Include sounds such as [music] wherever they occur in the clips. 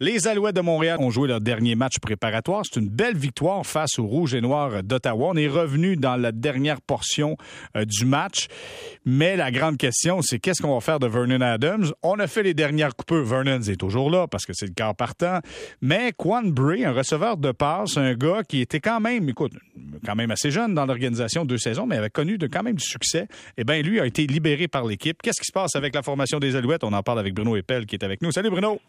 Les Alouettes de Montréal ont joué leur dernier match préparatoire. C'est une belle victoire face aux Rouges et Noirs d'Ottawa. On est revenu dans la dernière portion euh, du match. Mais la grande question, c'est qu'est-ce qu'on va faire de Vernon Adams? On a fait les dernières coupures. Vernon est toujours là parce que c'est le quart partant. Mais Quan Bray, un receveur de passe, un gars qui était quand même, écoute, quand même assez jeune dans l'organisation deux saisons, mais avait connu de quand même du succès. Eh bien, lui a été libéré par l'équipe. Qu'est-ce qui se passe avec la formation des Alouettes? On en parle avec Bruno Eppel qui est avec nous. Salut Bruno!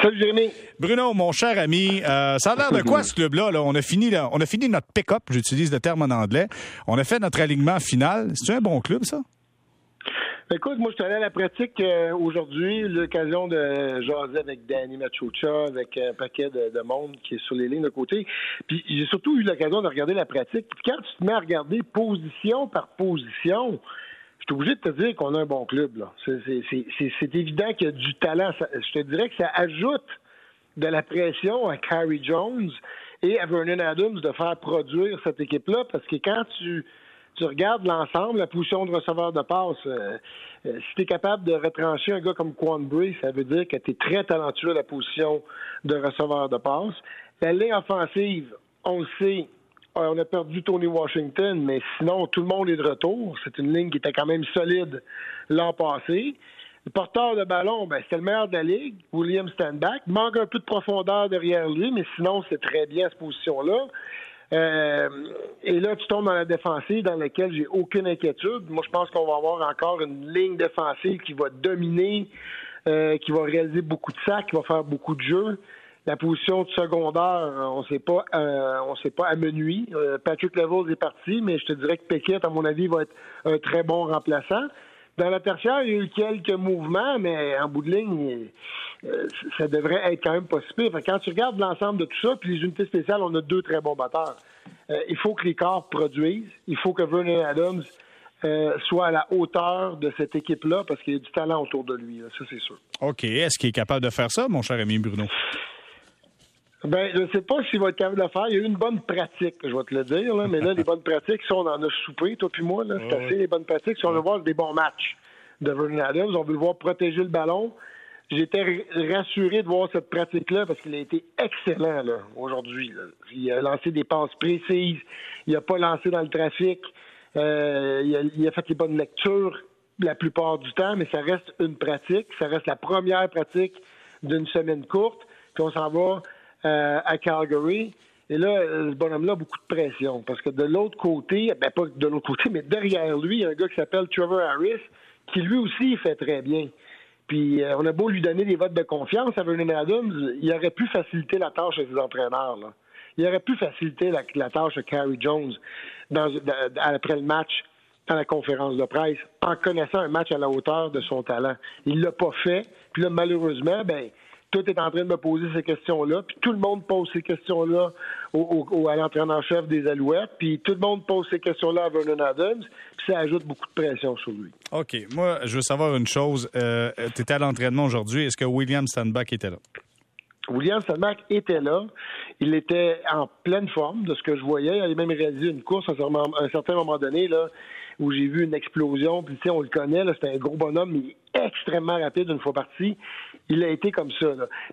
Salut Jérémy. Bruno, mon cher ami, euh, ça a l'air de quoi [laughs] ce club-là? On, a fini, on a fini notre pick-up, j'utilise le terme en anglais. On a fait notre alignement final. C'est un bon club, ça? Écoute, moi, je suis allé à la pratique euh, aujourd'hui, l'occasion de jaser avec Danny Machucha, avec un paquet de, monde qui est sur les lignes de côté. Puis j'ai surtout eu l'occasion de regarder la pratique. Puis quand tu te mets à regarder position par position, je suis obligé de te dire qu'on a un bon club. C'est, évident qu'il y a du talent. je te dirais que ça ajoute de la pression à Carrie Jones et à Vernon Adams de faire produire cette équipe-là parce que quand tu, tu regardes l'ensemble, la position de receveur de passe, euh, euh, si tu es capable de retrancher un gars comme Quan Bray, ça veut dire que tu es très talentueux à la position de receveur de passe. La ligne offensive, on le sait, on a perdu Tony Washington, mais sinon, tout le monde est de retour. C'est une ligne qui était quand même solide l'an passé. Le porteur de ballon, ben, c'est le meilleur de la ligue, William Standback. Manque un peu de profondeur derrière lui, mais sinon, c'est très bien cette position-là. Euh, et là, tu tombes dans la défensive dans laquelle j'ai aucune inquiétude. Moi, je pense qu'on va avoir encore une ligne défensive qui va dominer, euh, qui va réaliser beaucoup de sacs, qui va faire beaucoup de jeux la position de secondaire, on sait pas, euh, on sait pas à menuit. Euh, Patrick Levels est parti, mais je te dirais que Pickett, à mon avis, va être un très bon remplaçant. Dans la tertiaire, il y a eu quelques mouvements, mais en bout de ligne, euh, ça devrait être quand même pas si quand tu regardes l'ensemble de tout ça, puis les unités spéciales, on a deux très bons batteurs. il faut que les corps produisent. Il faut que Vernon Adams soit à la hauteur de cette équipe-là parce qu'il y a du talent autour de lui. ça, c'est sûr. OK. Est-ce qu'il est capable de faire ça, mon cher ami Bruno? Ben, je ne sais pas s'il va être capable de le faire. Il y a eu une bonne pratique, je vais te le dire, là, mais là, les bonnes pratiques, si on en a soupé, toi puis moi, là, c'est assez les bonnes pratiques. Si on veut voir des bons matchs de Vernon Adams, on veut le voir protéger le ballon. J'étais rassuré de voir cette pratique-là parce qu'il a été excellent là, aujourd'hui. Il a lancé des passes précises. Il n'a pas lancé dans le trafic. Euh, il, a, il, a, fait les bonnes lectures la plupart du temps, mais ça reste une pratique. Ça reste la première pratique d'une semaine courte. Puis on s'en va euh, à Calgary. Et là, euh, ce bonhomme-là a beaucoup de pression. Parce que de l'autre côté, ben pas de l'autre côté, mais derrière lui, il y a un gars qui s'appelle Trevor Harris, qui lui aussi fait très bien. Puis euh, on a beau lui donner des votes de confiance à Vernon Adams, il aurait pu faciliter la tâche à ses entraîneurs. Là. Il aurait pu faciliter la, tâche à Carrie Jones dans, après le match dans la conférence de presse en connaissant un match à la hauteur de son talent. Il l'a pas fait. Puis là, malheureusement, ben tout est en train de me poser ces questions-là, puis tout le monde pose ces questions-là au, à l'entraîneur-chef des Alouettes, puis tout le monde pose ces questions-là à Vernon Adams, puis ça ajoute beaucoup de pression sur lui. OK. Moi, je veux savoir une chose. Euh, tu étais à l'entraînement aujourd'hui. Est-ce que William Sandbach était là? William Sandbach était là. Il était en pleine forme de ce que je voyais. Il avait même réalisé une course à un certain moment donné là, où j'ai vu une explosion. Puis, tu sais, on le connaît, c'était un gros bonhomme, mais extrêmement rapide une fois parti. Il a été comme ça.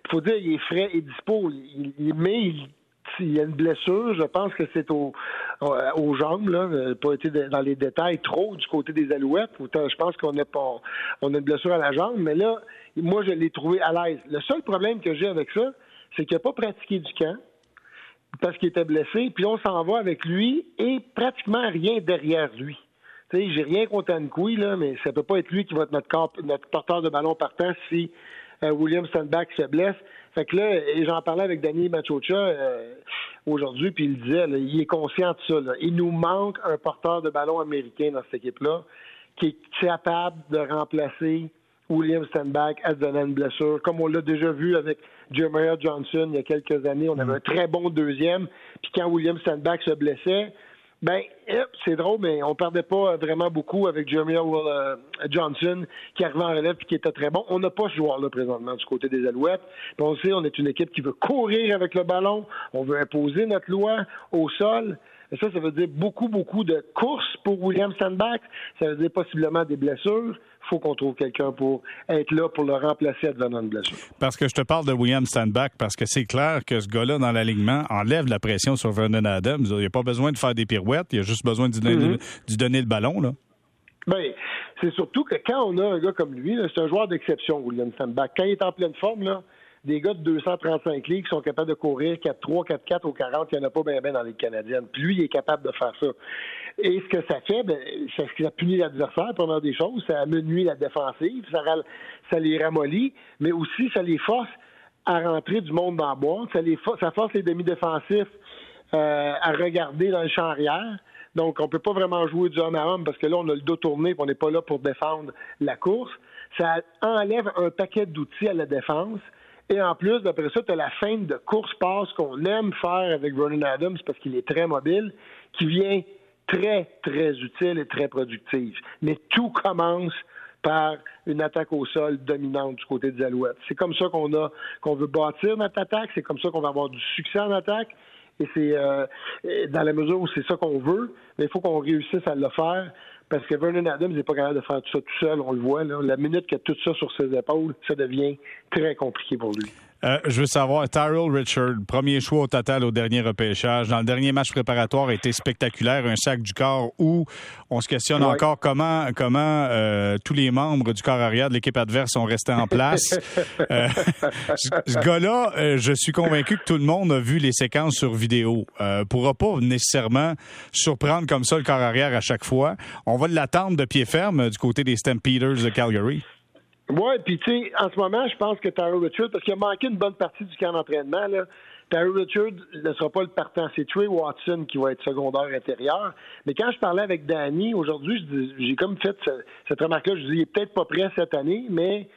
Il faut dire, il est frais et dispo. Il, mais il, y a une blessure, je pense que c'est au, aux jambes, là, pas été dans les détails trop du côté des Alouettes. je pense qu'on a pas, on a une blessure à la jambe, mais là, moi, je l'ai trouvé à l'aise. Le seul problème que j'ai avec ça, c'est qu'il n'a pas pratiqué du camp parce qu'il était blessé, puis on s'en va avec lui et pratiquement rien derrière lui. Tu sais, j'ai rien contre Ankoui, là, mais ça peut pas être lui qui va être notre, porteur de ballon partant si euh, William Sandbach se blesse. Fait que là, j'en parlais avec Danny Machocha euh, aujourd'hui, puis il disait, il est conscient de ça. Il nous manque un porteur de ballon américain dans cette équipe-là qui est capable de remplacer William Stanback à se donner une blessure, comme on l'a déjà vu avec Jeremiah Johnson il y a quelques années. On avait un très bon deuxième. Puis quand William Stanback se blessait, ben, c'est drôle, mais on perdait pas vraiment beaucoup avec Jeremiah euh, Johnson qui arrivait en relève et qui était très bon. On n'a pas ce joueur-là présentement du côté des Alouettes. Puis on sait, on est une équipe qui veut courir avec le ballon, on veut imposer notre loi au sol. Ça, ça veut dire beaucoup, beaucoup de courses pour William Sandbach. Ça veut dire possiblement des blessures faut qu'on trouve quelqu'un pour être là pour le remplacer advenant de blessure. Parce que je te parle de William Sandbach, parce que c'est clair que ce gars-là, dans l'alignement, enlève la pression sur Vernon Adams. Il n'y a pas besoin de faire des pirouettes, il a juste besoin de donner, mm-hmm. donner le ballon. Là. Ben, c'est surtout que quand on a un gars comme lui, c'est un joueur d'exception, William Sandbach. Quand il est en pleine forme, là, des gars de 235 ligues qui sont capables de courir 4-3, 4-4 au 40, il n'y en a pas bien ben dans les Canadiennes. Puis lui, il est capable de faire ça. Et ce que ça fait, ben, que ça punit l'adversaire, première des choses, ça amenuit la défensive, ça, ça les ramollit, mais aussi ça les force à rentrer du monde dans la boîte, ça, les ça force les demi-défensifs euh, à regarder dans le champ arrière. Donc, on ne peut pas vraiment jouer du homme à homme parce que là, on a le dos tourné et on n'est pas là pour défendre la course. Ça enlève un paquet d'outils à la défense. Et en plus, d'après ça, tu as la fin de course-passe qu'on aime faire avec Vernon Adams parce qu'il est très mobile, qui vient très, très utile et très productive. Mais tout commence par une attaque au sol dominante du côté des Alouettes. C'est comme ça qu'on a qu'on veut bâtir notre attaque, c'est comme ça qu'on va avoir du succès en attaque. Et c'est euh, dans la mesure où c'est ça qu'on veut, mais il faut qu'on réussisse à le faire parce que Vernon Adams n'est pas capable de faire tout ça tout seul, on le voit. Là. La minute qu'il a tout ça sur ses épaules, ça devient très compliqué pour lui. Euh, je veux savoir, Tyrell Richard, premier choix au total au dernier repêchage, dans le dernier match préparatoire a été spectaculaire, un sac du corps où on se questionne encore comment comment euh, tous les membres du corps arrière de l'équipe adverse sont restés en place. [laughs] euh, ce gars-là, euh, je suis convaincu que tout le monde a vu les séquences sur vidéo. Euh, pourra pas nécessairement surprendre comme ça le corps arrière à chaque fois. On va l'attendre de pied ferme du côté des Stampeders de Calgary. Oui, puis tu sais, en ce moment, je pense que Tyler Richard, parce qu'il a manqué une bonne partie du camp d'entraînement, là, Tyler Richard ne sera pas le partant. C'est Trey Watson qui va être secondaire intérieur. Mais quand je parlais avec Danny aujourd'hui, j'ai comme fait cette remarque-là. Je dis, il est peut-être pas prêt cette année, mais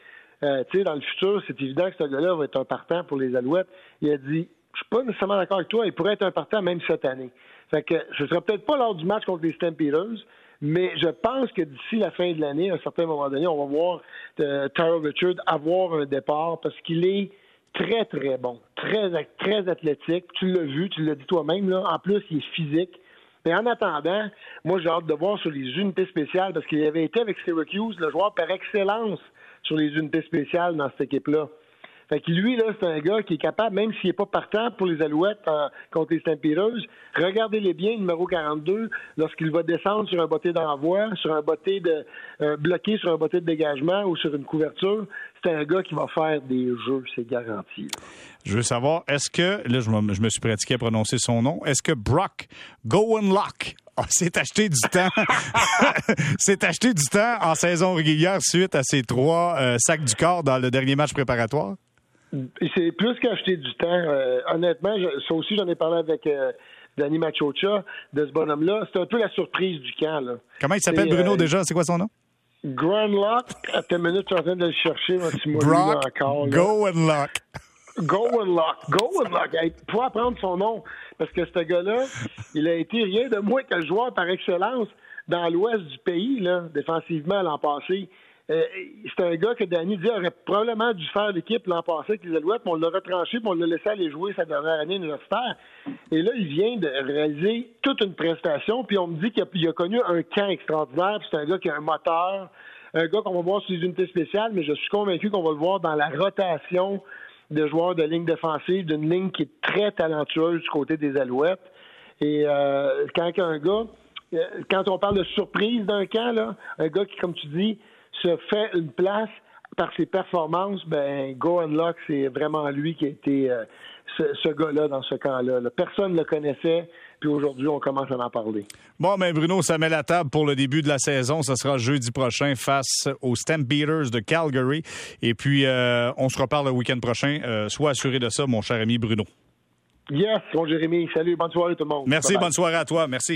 euh, tu sais, dans le futur, c'est évident que ce gars-là va être un partant pour les Alouettes. Il a dit, je suis pas nécessairement d'accord avec toi, il pourrait être un partant même cette année. Fait que ce sera peut-être pas lors du match contre les Stampeders, mais je pense que d'ici la fin de l'année, à un certain moment donné, on va voir euh, Tyler Richard avoir un départ parce qu'il est très, très bon, très, très athlétique. Tu l'as vu, tu l'as dit toi-même. Là. En plus, il est physique. Mais en attendant, moi, j'ai hâte de voir sur les unités spéciales parce qu'il avait été avec Syracuse le joueur par excellence sur les unités spéciales dans cette équipe-là. Fait que lui, là, c'est un gars qui est capable, même s'il n'est pas partant pour les Alouettes contre les Stampeders, regardez-les bien, numéro 42, lorsqu'il va descendre sur un botté d'envoi, sur un botté de euh, bloqué sur un botté de dégagement ou sur une couverture, c'est un gars qui va faire des jeux, c'est garanti. Je veux savoir, est-ce que, là, je me, suis pratiqué à prononcer son nom, est-ce que Brock Gowenlock [laughs] s'est acheté du temps. [laughs] s'est acheté du temps en saison régulière suite à ses trois euh, sacs du corps dans le dernier match préparatoire? C'est plus qu'acheter du temps. Euh, honnêtement, ça aussi, j'en ai parlé avec euh, Danny Machocha de ce bonhomme-là. C'est un peu la surprise du camp. Là. Comment il s'appelle, Bruno, euh, déjà? C'est quoi son nom? Grandlock. À ta minute, je suis en train de le chercher. Brock encore, Go and Lock. Go and Lock. Go and Lock. Hey, pour apprendre son nom. Parce que ce gars-là, il a été rien de moins que le joueur par excellence dans l'ouest du pays, là, défensivement, l'an passé. Euh, c'est un gars que Danny dit aurait probablement dû faire l'équipe l'an passé avec les Alouettes, mais on l'a retranché, puis on l'a laissé aller jouer sa dernière année universitaire. Et là, il vient de réaliser toute une prestation, puis on me dit qu'il a, connu un camp extraordinaire, puis c'est un gars qui a un moteur, un gars qu'on va voir sur les unités spéciales, mais je suis convaincu qu'on va le voir dans la rotation de joueurs de ligne défensive, d'une ligne qui est très talentueuse du côté des Alouettes. Et euh, quand un gars, euh, quand on parle de surprise d'un camp, là, un gars qui, comme tu dis, se fait une place par ses performances, ben Go Unlock, c'est vraiment lui qui a été euh, ce, gars-là dans ce camp-là. Personne ne le connaissait, puis aujourd'hui, on commence à en parler. Bon, ben Bruno, ça met la table pour le début de la saison. Ce sera jeudi prochain face aux Stampeders de Calgary. Et puis, euh, on se reparle le week-end prochain. Euh, sois assuré de ça, mon cher ami Bruno. Yes, bon Jérémy. Salut, bonne soirée tout le monde. Merci, bonne soirée à toi. Merci.